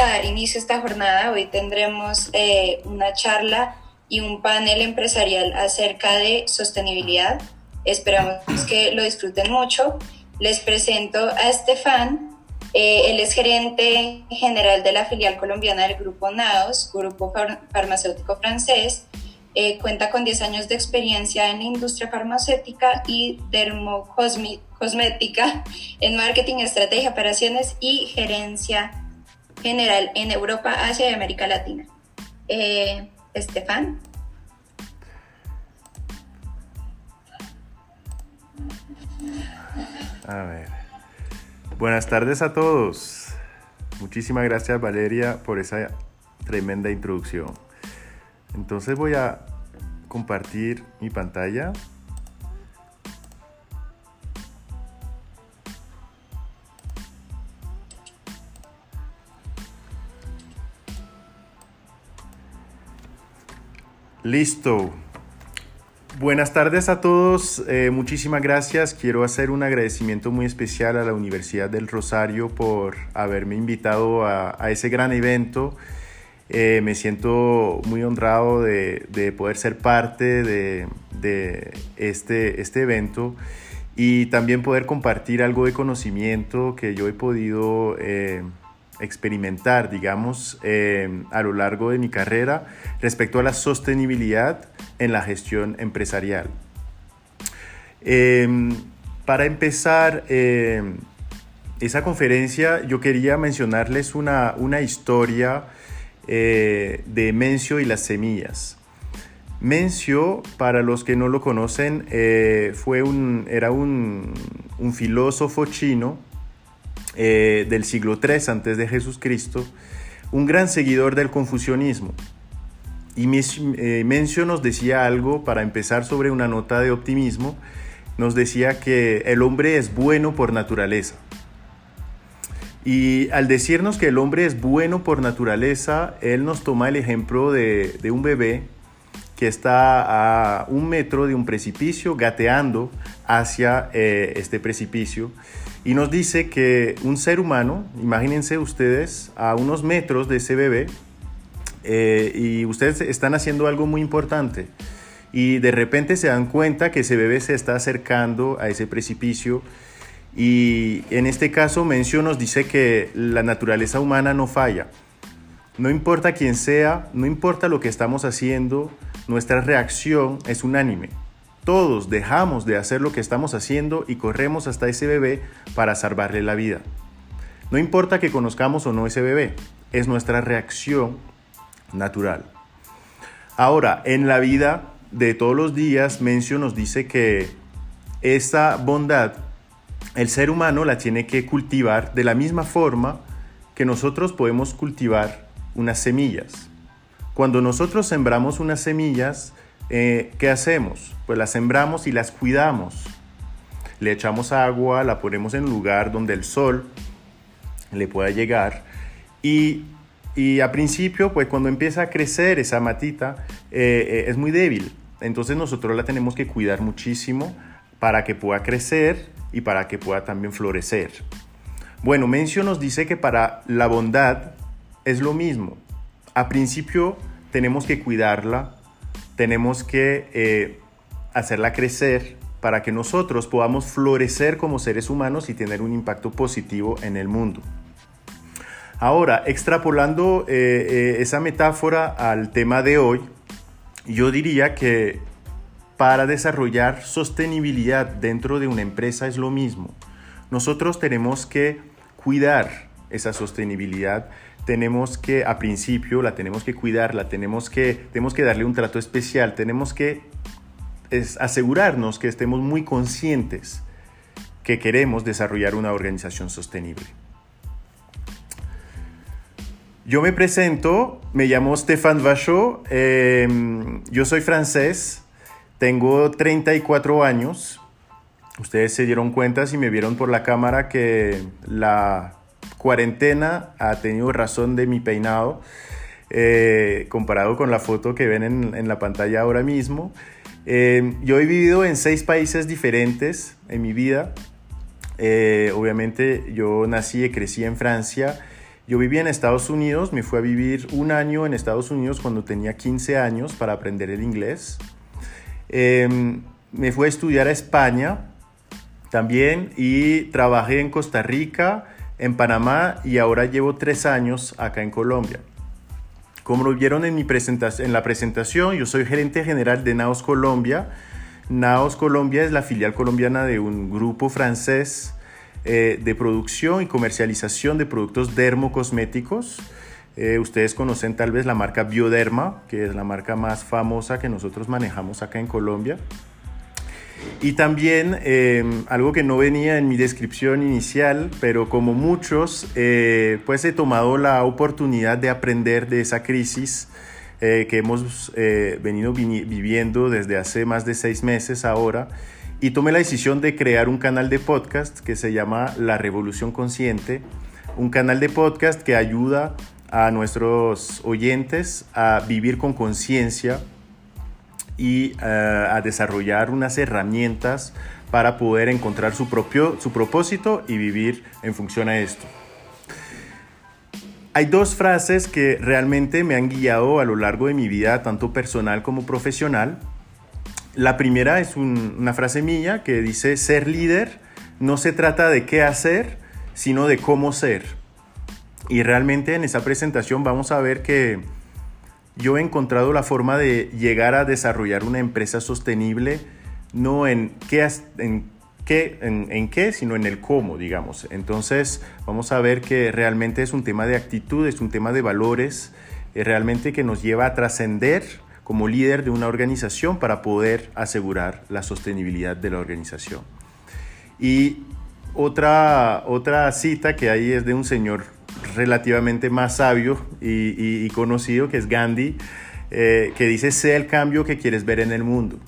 dar inicio esta jornada. Hoy tendremos eh, una charla y un panel empresarial acerca de sostenibilidad. Esperamos que lo disfruten mucho. Les presento a Estefan. Eh, él es gerente general de la filial colombiana del Grupo NAOS, Grupo Farmacéutico Francés. Eh, cuenta con 10 años de experiencia en la industria farmacéutica y dermocosmética en marketing, estrategia, operaciones y gerencia general en Europa, Asia y América Latina. Eh, Estefan. A ver. Buenas tardes a todos. Muchísimas gracias Valeria por esa tremenda introducción. Entonces voy a compartir mi pantalla. Listo. Buenas tardes a todos, eh, muchísimas gracias. Quiero hacer un agradecimiento muy especial a la Universidad del Rosario por haberme invitado a, ese gran evento. Eh, me siento muy honrado de, poder ser parte de, este, este evento y también poder compartir algo de conocimiento que yo he podido eh, experimentar, digamos, eh, a lo largo de mi carrera respecto a la sostenibilidad en la gestión empresarial. Em, para empezar em, esa conferencia, yo quería mencionarles una, una historia eh, de Mencio y las semillas. Mencio, para los que no lo conocen, eh, fue un, era un, un filósofo chino eh, del siglo III antes de Jesucristo, un gran seguidor del confucianismo. Y eh, Mencio nos decía algo para empezar sobre una nota de optimismo, nos decía que el hombre es bueno por naturaleza. Y al decirnos que el hombre es bueno por naturaleza, él nos toma el ejemplo de, un bebé que está a un metro de un precipicio gateando hacia eh, este precipicio y nos dice que un ser humano, imagínense ustedes a unos metros de ese bebé, eh, y ustedes están haciendo algo muy importante, y de repente se dan cuenta que ese bebé se está acercando a ese precipicio, y en este caso Mencio nos dice que la naturaleza humana no falla. No importa quién sea, no importa lo que estamos haciendo, nuestra reacción es unánime. Todos dejamos de hacer lo que estamos haciendo y corremos hasta ese bebé para salvarle la vida. No importa que conozcamos o no ese bebé, es nuestra reacción natural. Ahora, en la vida de todos los días, Mencio nos dice que esa bondad el ser humano la tiene que cultivar de la misma forma que nosotros podemos cultivar unas semillas. Cuando nosotros sembramos unas semillas, eh, ¿qué hacemos? Pues las sembramos y las cuidamos. Le echamos agua, la ponemos en un lugar donde el sol le pueda llegar y, y a principio, pues cuando empieza a crecer esa matita, eh, eh, es muy débil. Entonces nosotros la tenemos que cuidar muchísimo para que pueda crecer y para que pueda también florecer. Bueno, Mencio nos dice que para la bondad es lo mismo. A principio tenemos que cuidarla, tenemos que eh, hacerla crecer para que nosotros podamos florecer como seres humanos y tener un impacto positivo en el mundo. Ahora, extrapolando eh, eh, esa metáfora al tema de hoy, yo diría que para desarrollar sostenibilidad dentro de una empresa es lo mismo. Nosotros tenemos que cuidar esa sostenibilidad tenemos que, a principio, la tenemos que cuidar, la tenemos que, tenemos que darle un trato especial, tenemos que asegurarnos que estemos muy conscientes que queremos desarrollar una organización sostenible. Yo me presento, me llamo Stéphane Vachot, em, yo soy francés, tengo 34 años. Ustedes se dieron cuenta si me vieron por la cámara que la cuarentena ha tenido razón de mi peinado eh, comparado con la foto que ven en, la pantalla ahora mismo. Eh, yo he vivido en seis países diferentes en mi vida. Eh, obviamente yo nací y crecí en Francia. Yo viví en Estados Unidos, me fui a vivir un año en Estados Unidos cuando tenía 15 años para aprender el inglés. Em, me fui a estudiar a España también y trabajé en Costa Rica, en Panamá y ahora llevo tres años acá en Colombia. Como lo vieron en, mi en la presentación, yo soy gerente general de Naos Colombia. Naos Colombia es la filial colombiana de un grupo francés eh, de producción y comercialización de productos dermocosméticos. Eh, ustedes conocen tal vez la marca Bioderma, que es la marca más famosa que nosotros manejamos acá en Colombia. Y también eh, algo que no venía en mi descripción inicial, pero como muchos, eh, pues he tomado la oportunidad de aprender de esa crisis eh, que hemos venido viviendo desde hace más de seis meses ahora. Y tomé la decisión de crear un canal de podcast que se llama La Revolución Consciente, un canal de podcast que ayuda a nuestros oyentes a vivir con conciencia y eh, a desarrollar unas herramientas para poder encontrar su propio su propósito y vivir en función a esto. Hay dos frases que realmente me han guiado a lo largo de mi vida, tanto personal como profesional. La primera es una frase mía que dice, ser líder no se trata de qué hacer, sino de cómo ser. Y realmente en esa presentación vamos a ver que yo he encontrado la forma de llegar a desarrollar una empresa sostenible, no en qué, en qué, en, qué, sino en el cómo, digamos. Entonces, vamos a ver que realmente es un tema de actitud, es un tema de valores, eh, realmente que nos lleva a trascender como líder de una organización para poder asegurar la sostenibilidad de la organización. Y otra, otra cita que hay es de un señor relativamente más sabio y, conocido, que es Gandhi, eh, que dice, sé el cambio que quieres ver en el mundo.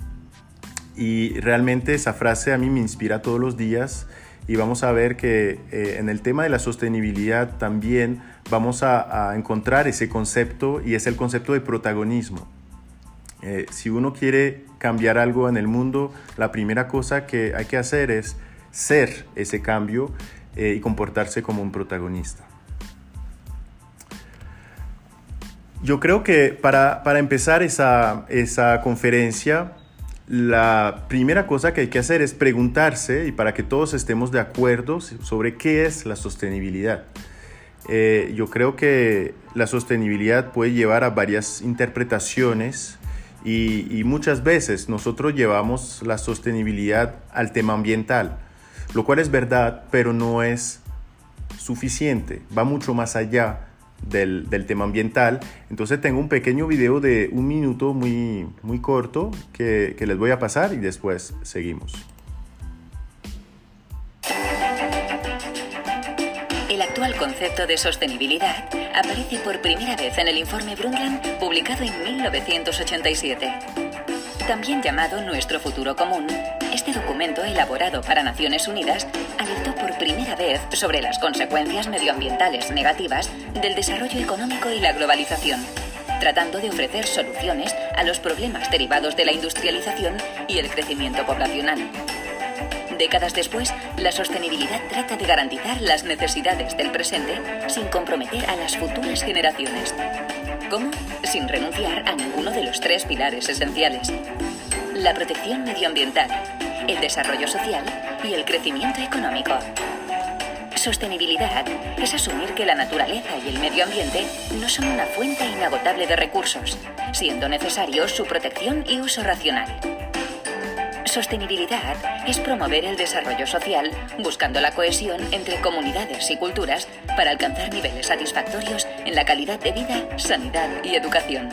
Y realmente esa frase a mí me inspira todos los días y vamos a ver que eh, en el tema de la sostenibilidad también vamos a, encontrar ese concepto y es el concepto de protagonismo. Eh, si uno quiere cambiar algo en el mundo, la primera cosa que hay que hacer es ser ese cambio y comportarse como un protagonista. Yo creo que para, empezar esa, conferencia, la primera cosa que hay que hacer es preguntarse, y para que todos estemos de acuerdo, sobre qué es la sostenibilidad. Eh, yo creo que la sostenibilidad puede llevar a varias interpretaciones y, muchas veces nosotros llevamos la sostenibilidad al tema ambiental, lo cual es verdad, pero no es suficiente, va mucho más allá del, tema ambiental. Entonces tengo un pequeño video de un minuto muy, muy corto que, que les voy a pasar y después seguimos. El actual concepto de sostenibilidad aparece por primera vez en el informe Brundtland publicado en 1987. También llamado Nuestro Futuro Común, este documento elaborado para Naciones Unidas alertó primera vez sobre las consecuencias medioambientales negativas del desarrollo económico y la globalización, tratando de ofrecer soluciones a los problemas derivados de la industrialización y el crecimiento poblacional. Décadas después, la sostenibilidad trata de garantizar las necesidades del presente sin comprometer a las futuras generaciones. ¿Cómo? Sin renunciar a ninguno de los tres pilares esenciales. La protección medioambiental, el desarrollo social y el crecimiento económico. Sostenibilidad es asumir que la naturaleza y el medio ambiente no son una fuente inagotable de recursos, siendo necesario su protección y uso racional. Sostenibilidad es promover el desarrollo social buscando la cohesión entre comunidades y culturas para alcanzar niveles satisfactorios en la calidad de vida, sanidad y educación.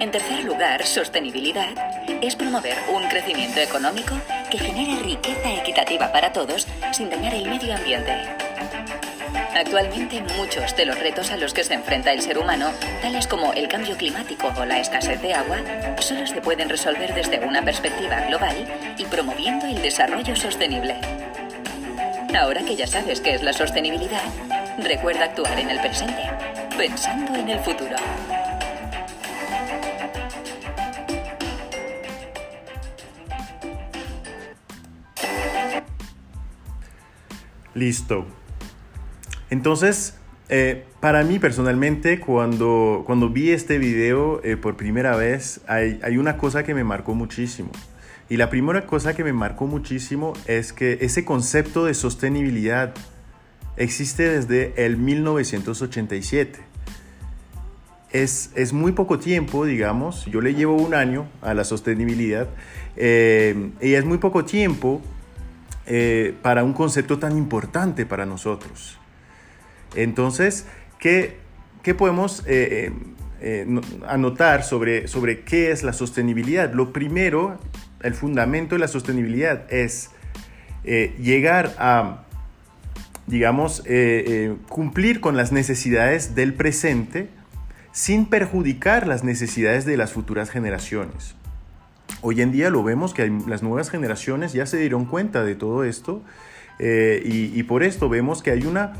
En tercer lugar, sostenibilidad es promover un crecimiento económico que genere riqueza equitativa para todos sin dañar el medio ambiente. Actualmente muchos de los retos a los que se enfrenta el ser humano, tales como el cambio climático o la escasez de agua, solo se pueden resolver desde una perspectiva global y promoviendo el desarrollo sostenible. Ahora que ya sabes qué es la sostenibilidad, recuerda actuar en el presente, pensando en el futuro. Listo. Entonces, eh, para mí personalmente, cuando, cuando vi este video eh, por primera vez, hay, hay una cosa que me marcó muchísimo. Y la primera cosa que me marcó muchísimo es que ese concepto de sostenibilidad existe desde el 1987. Es, es, muy poco tiempo, digamos, yo le llevo un año a la sostenibilidad eh, y es muy poco tiempo eh, para un concepto tan importante para nosotros. Entonces, ¿qué, qué podemos eh, anotar sobre, sobre qué es la sostenibilidad? Lo primero, el fundamento de la sostenibilidad es llegar a digamos, eh, eh, cumplir con las necesidades del presente sin perjudicar las necesidades de las futuras generaciones. Hoy en día lo vemos que las nuevas generaciones ya se dieron cuenta de todo esto eh, y, por esto vemos que hay una,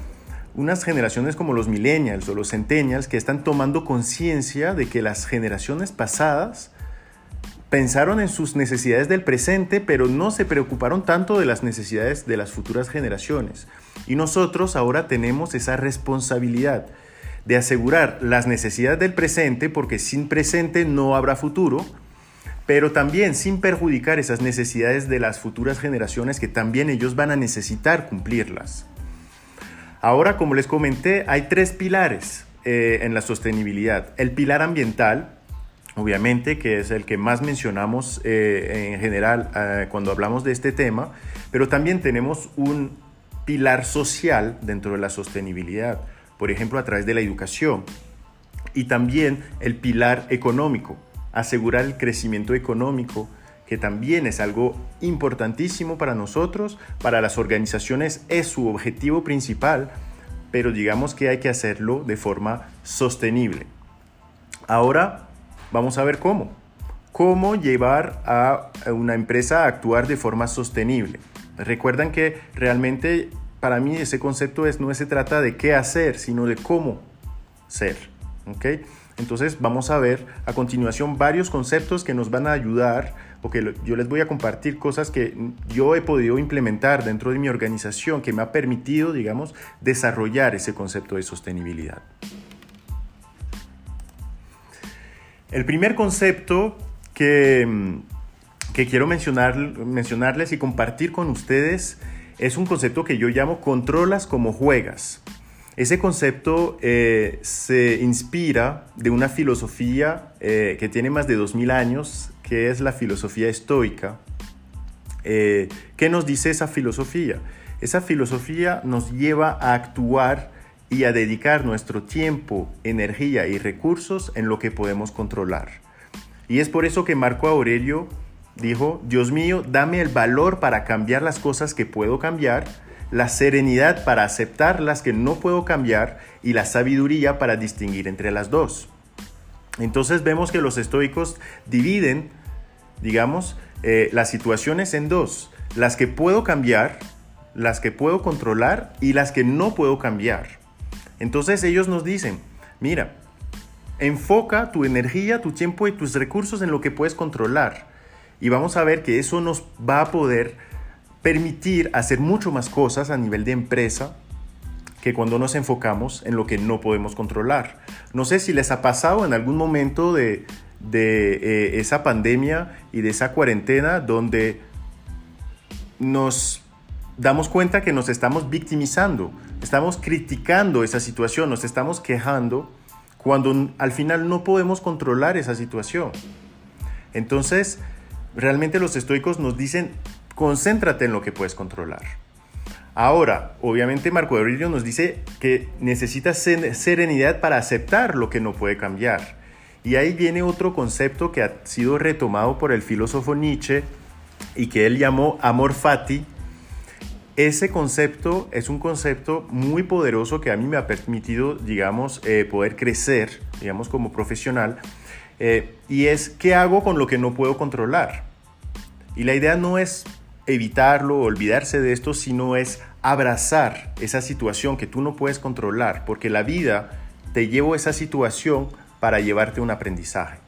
unas generaciones como los millennials o los centennials que están tomando conciencia de que las generaciones pasadas pensaron en sus necesidades del presente, pero no se preocuparon tanto de las necesidades de las futuras generaciones. Y nosotros ahora tenemos esa responsabilidad de asegurar las necesidades del presente, porque sin presente no habrá futuro, pero también sin perjudicar esas necesidades de las futuras generaciones que también ellos van a necesitar cumplirlas. Ahora, como les comenté, hay tres pilares eh, en la sostenibilidad. El pilar ambiental, obviamente, que es el que más mencionamos eh, en general eh, cuando hablamos de este tema, pero también tenemos un pilar social dentro de la sostenibilidad, por ejemplo, a través de la educación, y también el pilar económico, asegurar el crecimiento económico, que también es algo importantísimo para nosotros, para las organizaciones es su objetivo principal, pero digamos que hay que hacerlo de forma sostenible. Ahora, Vamos a ver cómo. Cómo llevar a una empresa a actuar de forma sostenible. Recuerdan que realmente para mí ese concepto es, no se trata de qué hacer, sino de cómo ser. ¿okay? Entonces vamos a ver a continuación varios conceptos que nos van a ayudar o que yo les voy a compartir cosas que yo he podido implementar dentro de mi organización que me ha permitido, digamos, desarrollar ese concepto de sostenibilidad. El primer concepto que, que quiero mencionar, mencionarles y compartir con ustedes es un concepto que yo llamo controlas como juegas. Ese concepto eh, se inspira de una filosofía eh, que tiene más de 2000 años, que es la filosofía estoica. Eh, ¿Qué nos dice esa filosofía? Esa filosofía nos lleva a actuar y a dedicar nuestro tiempo, energía y recursos en lo que podemos controlar. Y es por eso que Marco Aurelio dijo, Dios mío, dame el valor para cambiar las cosas que puedo cambiar, la serenidad para aceptar las que no puedo cambiar y la sabiduría para distinguir entre las dos. Entonces vemos que los estoicos dividen, digamos, eh, las situaciones en dos, las que puedo cambiar, las que puedo controlar y las que no puedo cambiar. Entonces ellos nos dicen, mira, enfoca tu energía, tu tiempo y tus recursos en lo que puedes controlar. Y vamos a ver que eso nos va a poder permitir hacer mucho más cosas a nivel de empresa que cuando nos enfocamos en lo que no podemos controlar. No sé si les ha pasado en algún momento de, eh, esa pandemia y de esa cuarentena donde nos damos cuenta que nos estamos victimizando, estamos criticando esa situación, nos estamos quejando cuando al final no podemos controlar esa situación. Entonces, realmente los estoicos nos dicen, concéntrate en lo que puedes controlar. Ahora, obviamente Marco Aurelio nos dice que necesitas serenidad para aceptar lo que no puede cambiar. Y ahí viene otro concepto que ha sido retomado por el filósofo Nietzsche y que él llamó amor fati, ese concepto es un concepto muy poderoso que a mí me ha permitido, digamos, eh, poder crecer, digamos, como profesional. Eh, y es, ¿qué hago con lo que no puedo controlar? Y la idea no es evitarlo, olvidarse de esto, sino es abrazar esa situación que tú no puedes controlar, porque la vida te llevó esa situación para llevarte un aprendizaje.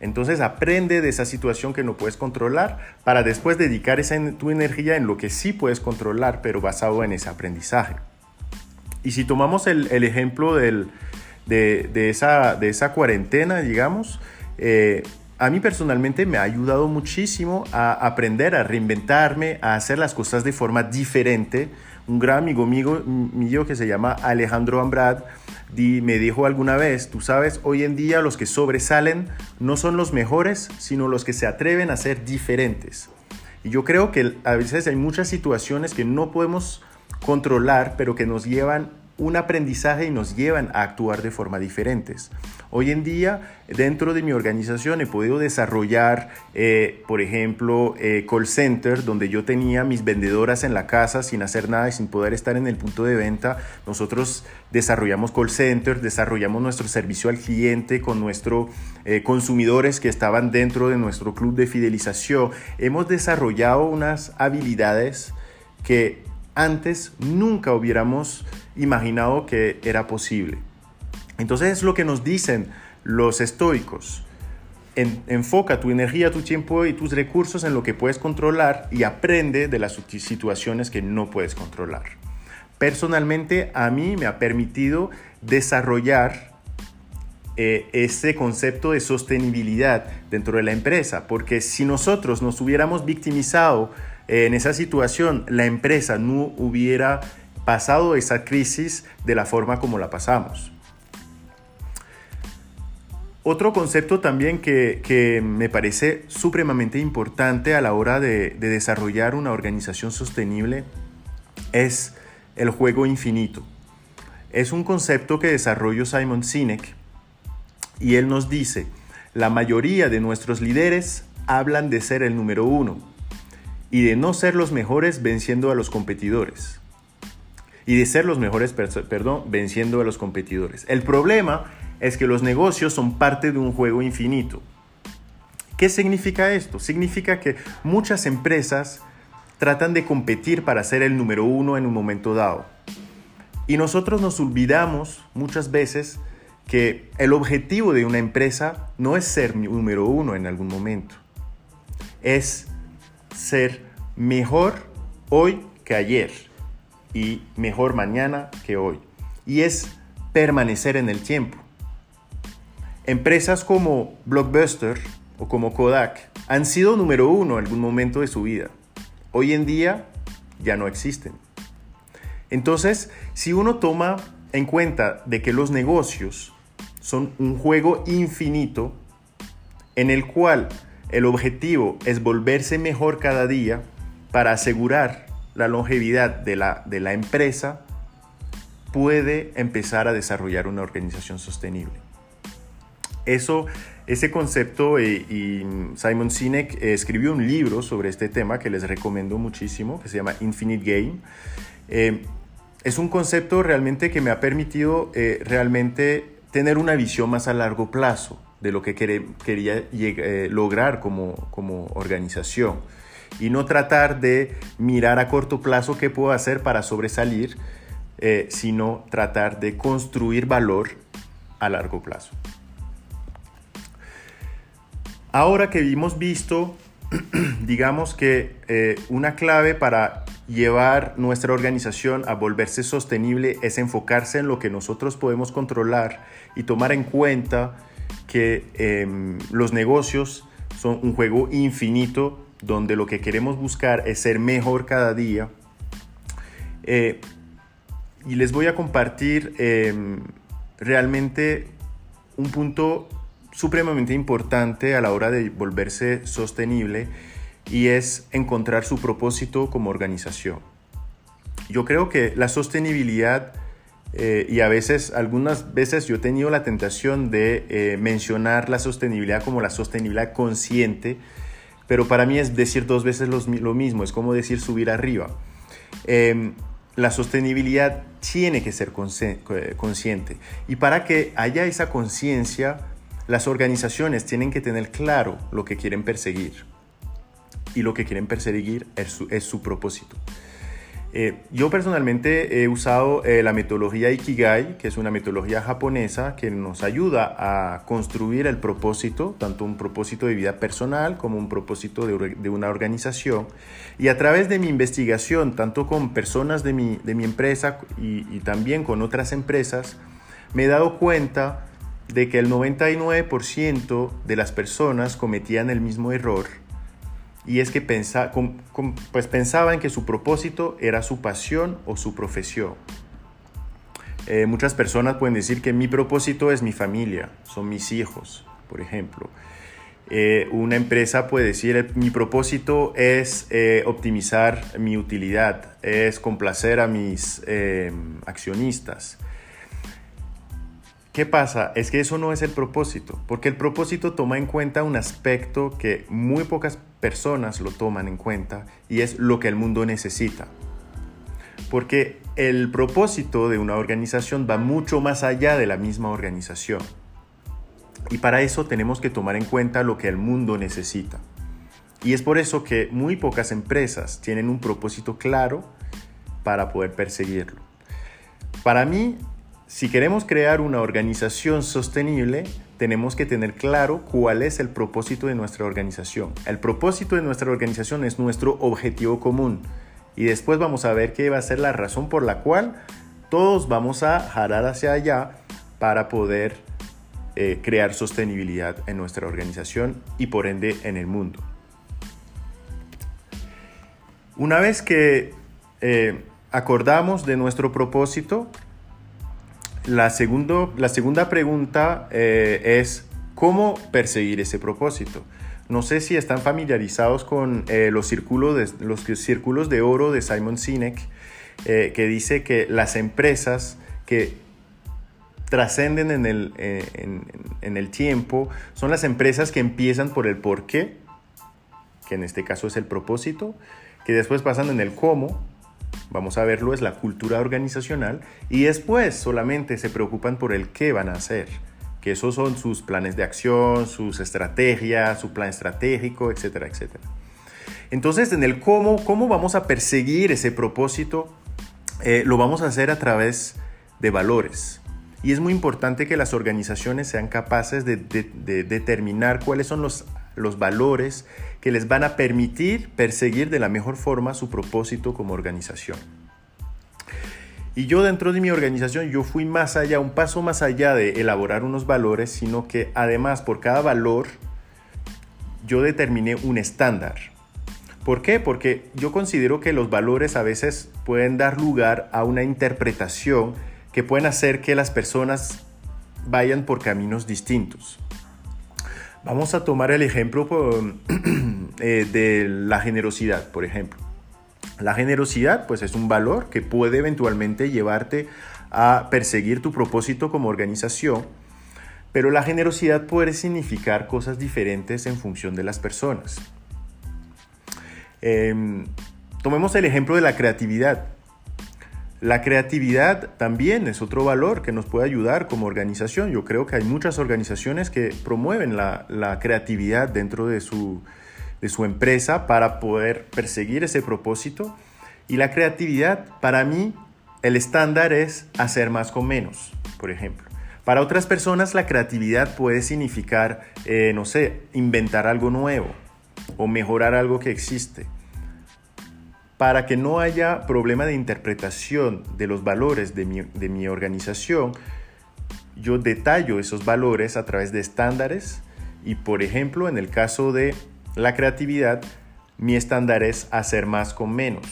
Entonces aprende de esa situación que no puedes controlar para después dedicar esa, tu energía en lo que sí puedes controlar, pero basado en ese aprendizaje. Y si tomamos el, ejemplo de, esa, de esa cuarentena, digamos, eh, a mí personalmente me ha ayudado muchísimo a aprender, a reinventarme, a hacer las cosas de forma diferente. Un gran amigo mío, que se llama Alejandro Ambrad me dijo alguna vez, tú sabes, hoy en día los que sobresalen no son los mejores, sino los que se atreven a ser diferentes. Y yo creo que a veces hay muchas situaciones que no podemos controlar, pero que nos llevan un aprendizaje y nos llevan a actuar de forma diferentes. Hoy en día, dentro de mi organización he podido desarrollar, eh, por ejemplo, eh, call center, donde yo tenía mis vendedoras en la casa sin hacer nada y sin poder estar en el punto de venta. Nosotros desarrollamos call center, desarrollamos nuestro servicio al cliente con nuestros eh, consumidores que estaban dentro de nuestro club de fidelización. Hemos desarrollado unas habilidades que antes nunca hubiéramos imaginado que era posible. Entonces es lo que nos dicen los estoicos. enfoca tu energía, tu tiempo y tus recursos en lo que puedes controlar y aprende de las situaciones que no puedes controlar. Personalmente a mí me ha permitido desarrollar eh, ese concepto de sostenibilidad dentro de la empresa, porque si nosotros nos hubiéramos victimizado en esa situación la empresa no hubiera pasado esa crisis de la forma como la pasamos. Otro concepto también que, me parece supremamente importante a la hora de, desarrollar una organización sostenible es el juego infinito. Es un concepto que desarrolló Simon Sinek y él nos dice, la mayoría de nuestros líderes hablan de ser el número uno, y de no ser los mejores venciendo a los competidores. Y de ser los mejores, perdón, venciendo a los competidores. El problema es que los negocios son parte de un juego infinito. ¿Qué significa esto? Significa que muchas empresas tratan de competir para ser el número uno en un momento dado. Y nosotros nos olvidamos muchas veces que el objetivo de una empresa no es ser número uno en algún momento. Es ser mejor hoy que ayer y mejor mañana que hoy. Y es permanecer en el tiempo. Empresas como Blockbuster o como Kodak han sido número uno en algún momento de su vida. Hoy en día ya no existen. Entonces, si uno toma en cuenta de que los negocios son un juego infinito en el cual el objetivo es volverse mejor cada día para asegurar la longevidad de la, de la empresa, puede empezar a desarrollar una organización sostenible. Eso, ese concepto, eh, y Simon Sinek escribió un libro sobre este tema que les recomiendo muchísimo, que se llama Infinite Game. Eh, es un concepto realmente que me ha permitido eh, realmente tener una visión más a largo plazo de lo que quería eh, lograr como, organización y no tratar de mirar a corto plazo qué puedo hacer para sobresalir, eh, sino tratar de construir valor a largo plazo. Ahora que hemos visto, digamos que eh, una clave para llevar nuestra organización a volverse sostenible es enfocarse en lo que nosotros podemos controlar y tomar en cuenta que em, los negocios son un juego infinito donde lo que queremos buscar es ser mejor cada día. Eh, y les voy a compartir em, realmente un punto supremamente importante a la hora de volverse sostenible y es encontrar su propósito como organización. Yo creo que la sostenibilidad eh, y a veces, algunas veces yo he tenido la tentación de eh, mencionar la sostenibilidad como la sostenibilidad consciente, pero para mí es decir dos veces lo, mismo, es como decir subir arriba. Em, la sostenibilidad tiene que ser eh, consciente y para que haya esa conciencia, las organizaciones tienen que tener claro lo que quieren perseguir y lo que quieren perseguir es su propósito. Eh, yo personalmente he usado eh, la metodología Ikigai, que es una metodología japonesa que nos ayuda a construir el propósito, tanto un propósito de vida personal como un propósito de, una organización. Y a través de mi investigación, tanto con personas de mi, empresa y, y también con otras empresas, me he dado cuenta de que el 99% de las personas cometían el mismo error y es que pues pensaban que su propósito era su pasión o su profesión. Eh, muchas personas pueden decir que mi propósito es mi familia, son mis hijos, por ejemplo. Eh, una empresa puede decir mi propósito es eh, optimizar mi utilidad, es complacer a mis accionistas. ¿Qué pasa? Es que eso no es el propósito, porque el propósito toma en cuenta un aspecto que muy pocas personas lo toman en cuenta y es lo que el mundo necesita. Porque el propósito de una organización va mucho más allá de la misma organización. Y para eso tenemos que tomar en cuenta lo que el mundo necesita. Y es por eso que muy pocas empresas tienen un propósito claro para poder perseguirlo. Para mí, si queremos crear una organización sostenible, tenemos que tener claro cuál es el propósito de nuestra organización. El propósito de nuestra organización es nuestro objetivo común. Y después vamos a ver qué va a ser la razón por la cual todos vamos a jalar hacia allá para poder eh, crear sostenibilidad en nuestra organización y por ende en el mundo. Una vez que eh, acordamos de nuestro propósito, la, segundo, la segunda pregunta eh, es cómo perseguir ese propósito. No sé si están familiarizados con eh, los, círculos de, los círculos de oro de Simon Sinek, eh, que dice que las empresas que trascenden en el, en el tiempo son las empresas que empiezan por el por qué, que en este caso es el propósito, que después pasan en el cómo, vamos a verlo, es la cultura organizacional y después solamente se preocupan por el qué van a hacer, que esos son sus planes de acción, sus estrategias, su plan estratégico, etcétera, etcétera. Entonces, en el cómo, cómo vamos a perseguir ese propósito, eh, lo vamos a hacer a través de valores. Y es muy importante que las organizaciones sean capaces de, de determinar cuáles son los los valores que les van a permitir perseguir de la mejor forma su propósito como organización. Y yo dentro de mi organización, yo fui más allá, un paso más allá de elaborar unos valores, sino que además por cada valor yo determiné un estándar. ¿Por qué? Porque yo considero que los valores a veces pueden dar lugar a una interpretación que pueden hacer que las personas vayan por caminos distintos. Vamos a tomar el ejemplo eh, de la generosidad, por ejemplo. La generosidad pues es un valor que puede eventualmente llevarte a perseguir tu propósito como organización, pero la generosidad puede significar cosas diferentes en función de las personas. Em, tomemos el ejemplo de la creatividad. La creatividad también es otro valor que nos puede ayudar como organización. Yo creo que hay muchas organizaciones que promueven la, creatividad dentro de su, empresa para poder perseguir ese propósito. Y la creatividad, para mí, el estándar es hacer más con menos, por ejemplo. Para otras personas la creatividad puede significar, eh, no sé, inventar algo nuevo o mejorar algo que existe para que no haya problema de interpretación de los valores de mi, organización, yo detallo esos valores a través de estándares y, por ejemplo, en el caso de la creatividad, mi estándar es hacer más con menos.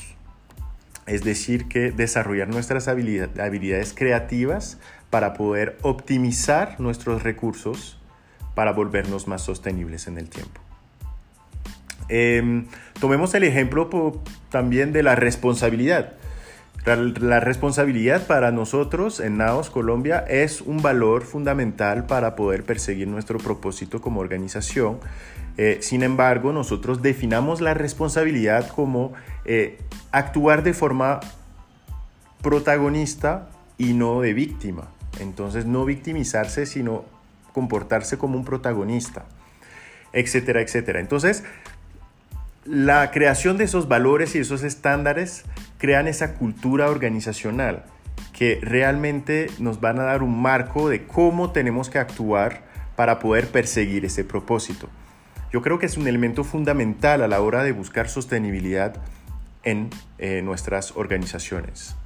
Es decir, que desarrollar nuestras habilidades creativas para poder optimizar nuestros recursos para volvernos más sostenibles en el tiempo. Em, tomemos el ejemplo también de la responsabilidad. La, responsabilidad para nosotros en NAOS Colombia es un valor fundamental para poder perseguir nuestro propósito como organización. Eh, sin embargo, nosotros definamos la responsabilidad como eh, actuar de forma protagonista y no de víctima. Entonces, no victimizarse, sino comportarse como un protagonista, etcétera, etcétera. Entonces, la creación de esos valores y esos estándares crean esa cultura organizacional que realmente nos van a dar un marco de cómo tenemos que actuar para poder perseguir ese propósito. Yo creo que es un elemento fundamental a la hora de buscar sostenibilidad en eh, nuestras organizaciones.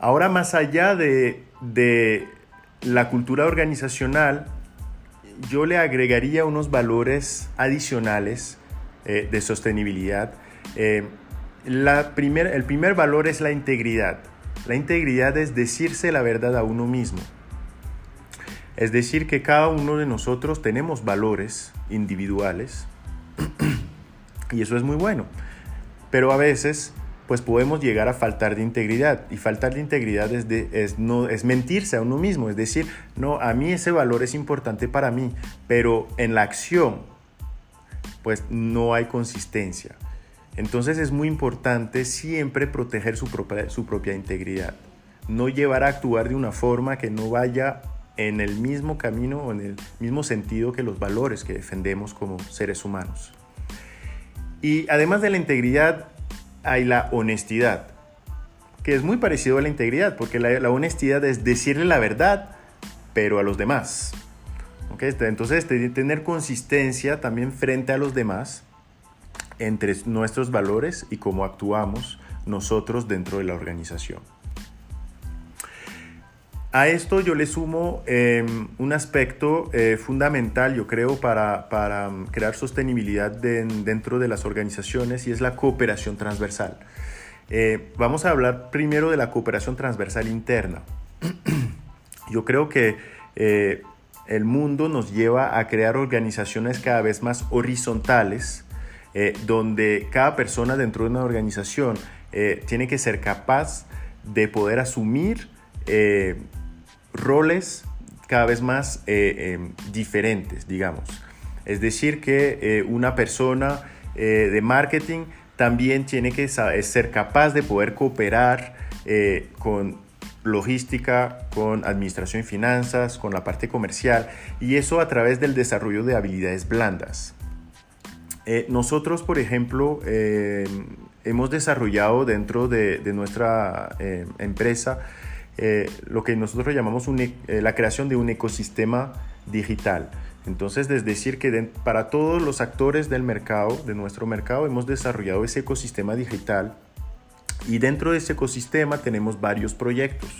Ahora, más allá de, la cultura organizacional, yo le agregaría unos valores adicionales eh, de sostenibilidad. Eh, la el primer valor es la integridad. La integridad es decirse la verdad a uno mismo. Es decir, que cada uno de nosotros tenemos valores individuales y eso es muy bueno. Pero a veces pues podemos llegar a faltar de integridad. Y faltar de integridad es, es, no, es mentirse a uno mismo, es decir, no, a mí ese valor es importante para mí, pero en la acción, pues no hay consistencia. Entonces es muy importante siempre proteger su propia, su propia integridad, no llevar a actuar de una forma que no vaya en el mismo camino o en el mismo sentido que los valores que defendemos como seres humanos. Y además de la integridad, hay la honestidad, que es muy parecido a la integridad, porque la, honestidad es decirle la verdad, pero a los demás. Entonces, tener consistencia también frente a los demás entre nuestros valores y cómo actuamos nosotros dentro de la organización. A esto yo le sumo em, un aspecto eh, fundamental, yo creo, para, para mm, crear sostenibilidad dentro de las organizaciones y es la cooperación transversal. Eh, vamos a hablar primero de la cooperación transversal interna. yo creo que eh, el mundo nos lleva a crear organizaciones cada vez más horizontales, donde cada persona dentro de una organización tiene que ser capaz de poder asumir roles cada vez más eh, em, diferentes, digamos. Es decir, que eh, una persona eh, de marketing también tiene que ser capaz de poder cooperar con logística, con administración y finanzas, con la parte comercial, y eso a través del desarrollo de habilidades blandas. nosotros, por ejemplo, em, hemos desarrollado dentro de nuestra empresa eh, lo que nosotros llamamos e, eh, la creación de un ecosistema digital. Entonces, es decir, que para todos los actores del mercado, de nuestro mercado, hemos desarrollado ese ecosistema digital y dentro de ese ecosistema tenemos varios proyectos.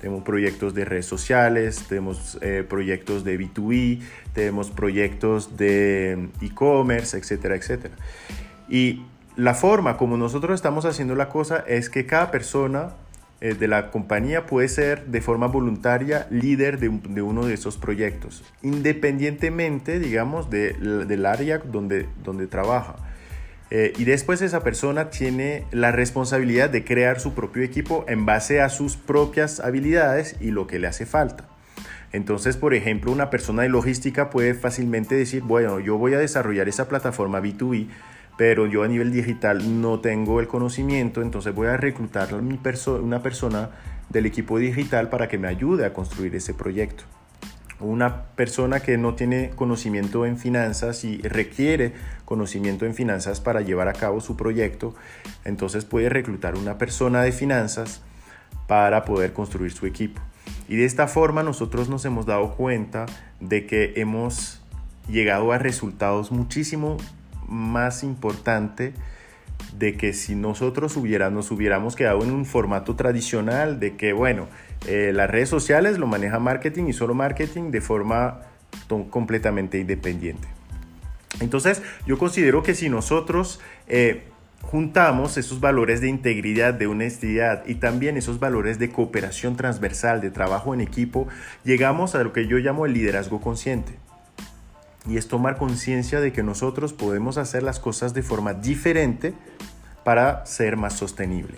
Tenemos proyectos de redes sociales, tenemos eh, proyectos de B2B, tenemos proyectos de e-commerce, etcétera, etcétera. Y la forma como nosotros estamos haciendo la cosa es que cada persona eh, de la compañía puede ser de forma voluntaria líder de, uno de esos proyectos, independientemente, digamos, del área donde, donde trabaja. Eh, y después esa persona tiene la responsabilidad de crear su propio equipo en base a sus propias habilidades y lo que le hace falta. Entonces, por ejemplo, una persona de logística puede fácilmente decir, bueno, yo voy a desarrollar esa plataforma B2B pero yo a nivel digital no tengo el conocimiento, entonces voy a reclutar una persona del equipo digital para que me ayude a construir ese proyecto. Una persona que no tiene conocimiento en finanzas y requiere conocimiento en finanzas para llevar a cabo su proyecto, entonces puede reclutar una persona de finanzas para poder construir su equipo. Y de esta forma nosotros nos hemos dado cuenta de que hemos llegado a resultados muchísimo más importante de que si nosotros nos hubiéramos quedado en un formato tradicional de que, bueno, eh, las redes sociales lo maneja marketing y solo marketing de forma completamente independiente. Entonces, yo considero que si nosotros eh, juntamos esos valores de integridad, de honestidad y también esos valores de cooperación transversal, de trabajo en equipo, llegamos a lo que yo llamo el liderazgo consciente y es tomar conciencia de que nosotros podemos hacer las cosas de forma diferente para ser más sostenible.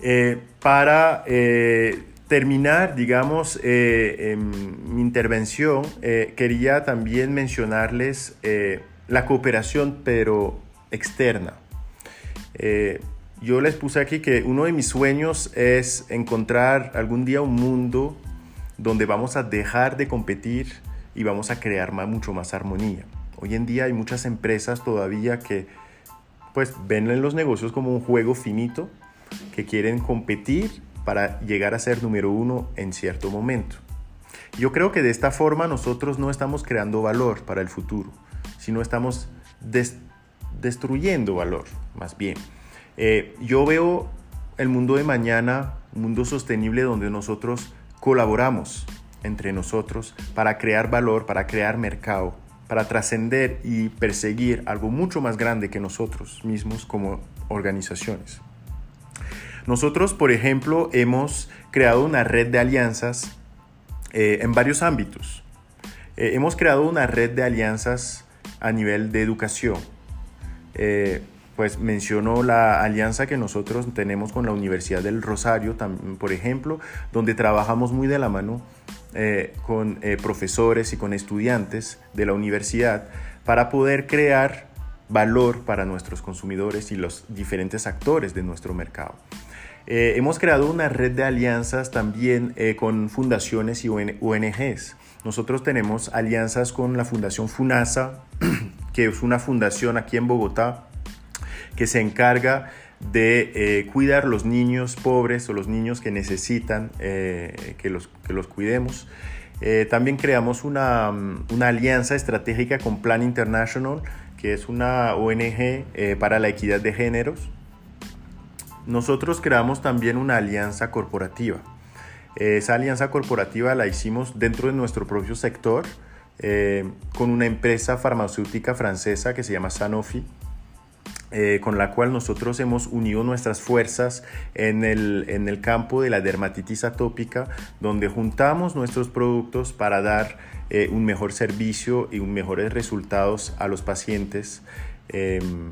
Eh, para eh, terminar, digamos, eh, mi intervención, quería también mencionarles la cooperación, pero externa. yo les puse aquí que uno de mis sueños es encontrar algún día un mundo donde vamos a dejar de competir y vamos a crear mucho más armonía. Hoy en día hay muchas empresas todavía que pues ven en los negocios como un juego finito, que quieren competir para llegar a ser número uno en cierto momento. Yo creo que de esta forma nosotros no estamos creando valor para el futuro, sino estamos destruyendo valor, más bien. Eh, yo veo el mundo de mañana, un mundo sostenible donde nosotros colaboramos entre nosotros para crear valor, para crear mercado, para trascender y perseguir algo mucho más grande que nosotros mismos como organizaciones. Nosotros, por ejemplo, hemos creado una red de alianzas eh, en varios ámbitos. Eh, hemos creado una red de alianzas a nivel de educación. Eh, pues menciono la alianza que nosotros tenemos con la Universidad del Rosario, por ejemplo, donde trabajamos muy de la mano eh, con eh, profesores y con estudiantes de la universidad para poder crear valor para nuestros consumidores y los diferentes actores de nuestro mercado. Eh, hemos creado una red de alianzas también con fundaciones y ONGs. Nosotros tenemos alianzas con la Fundación FUNASA, que es una fundación aquí en Bogotá que se encarga de eh, cuidar los niños pobres o los niños que necesitan eh, que, los, que los cuidemos. Eh, también creamos una, una, alianza estratégica con Plan International, que es una ONG para la equidad de géneros. Nosotros creamos también una alianza corporativa. esa alianza corporativa la hicimos dentro de nuestro propio sector con una empresa farmacéutica francesa que se llama Sanofi eh, con la cual nosotros hemos unido nuestras fuerzas en el, campo de la dermatitis atópica, donde juntamos nuestros productos para dar eh, un mejor servicio y mejores resultados a los pacientes em,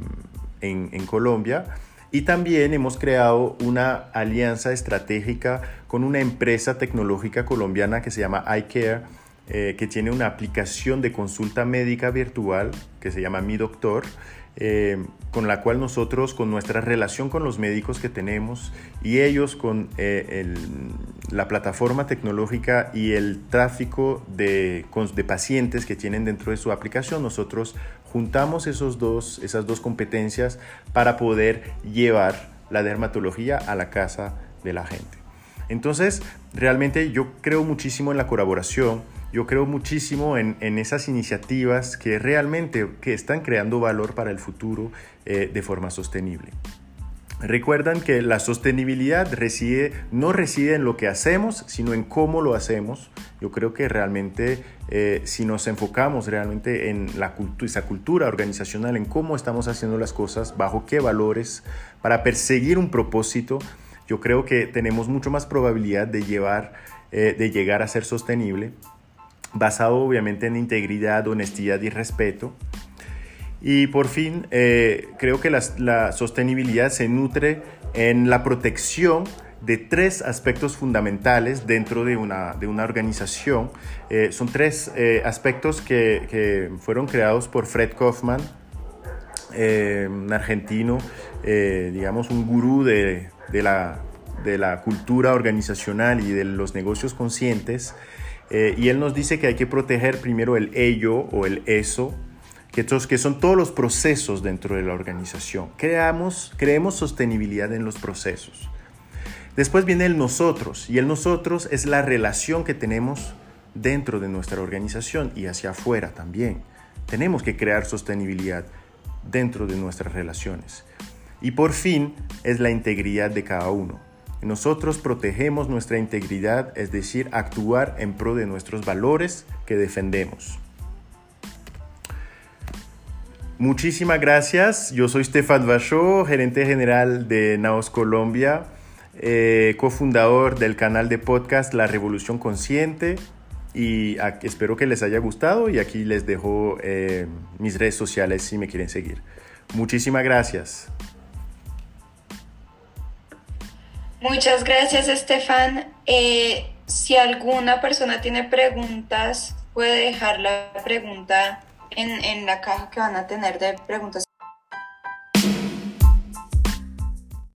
en, Colombia. Y también hemos creado una alianza estratégica con una empresa tecnológica colombiana que se llama iCare, eh, que tiene una aplicación de consulta médica virtual que se llama Mi Doctor eh, con la cual nosotros, con nuestra relación con los médicos que tenemos y ellos con eh, la plataforma tecnológica y el tráfico de, de, pacientes que tienen dentro de su aplicación, nosotros juntamos esos dos, esas dos competencias para poder llevar la dermatología a la casa de la gente. Entonces, realmente yo creo muchísimo en la colaboración yo creo muchísimo en, esas iniciativas que realmente que están creando valor para el futuro eh, de forma sostenible. Recuerdan que la sostenibilidad reside, no reside en lo que hacemos, sino en cómo lo hacemos. Yo creo que realmente eh, si nos enfocamos realmente en la esa cultura organizacional, en cómo estamos haciendo las cosas, bajo qué valores, para perseguir un propósito, yo creo que tenemos mucho más probabilidad de, llevar, eh, de llegar a ser sostenible basado obviamente en integridad, honestidad y respeto. Y por fin, eh, creo que la, sostenibilidad se nutre en la protección de tres aspectos fundamentales dentro de una, de una organización. Eh, son tres eh, aspectos que, fueron creados por Fred Kaufman, un argentino, digamos un gurú de, de, la, de la cultura organizacional y de los negocios conscientes. Eh, y él nos dice que hay que proteger primero el ello o el eso, que, que son todos los procesos dentro de la organización. Creamos, creemos sostenibilidad en los procesos. Después viene el nosotros, y el nosotros es la relación que tenemos dentro de nuestra organización y hacia afuera también. Tenemos que crear sostenibilidad dentro de nuestras relaciones. Y por fin es la integridad de cada uno. Nosotros protegemos nuestra integridad, es decir, actuar en pro de nuestros valores que defendemos. Muchísimas gracias. Yo soy Stefan Bachot, gerente general de Naos Colombia, eh, cofundador del canal de podcast La Revolución Consciente. Y espero que les haya gustado y aquí les dejo eh, mis redes sociales si me quieren seguir. Muchísimas gracias. Muchas gracias, Estefan. Eh, si alguna persona tiene preguntas, puede dejar la pregunta en, en la caja que van a tener de preguntas.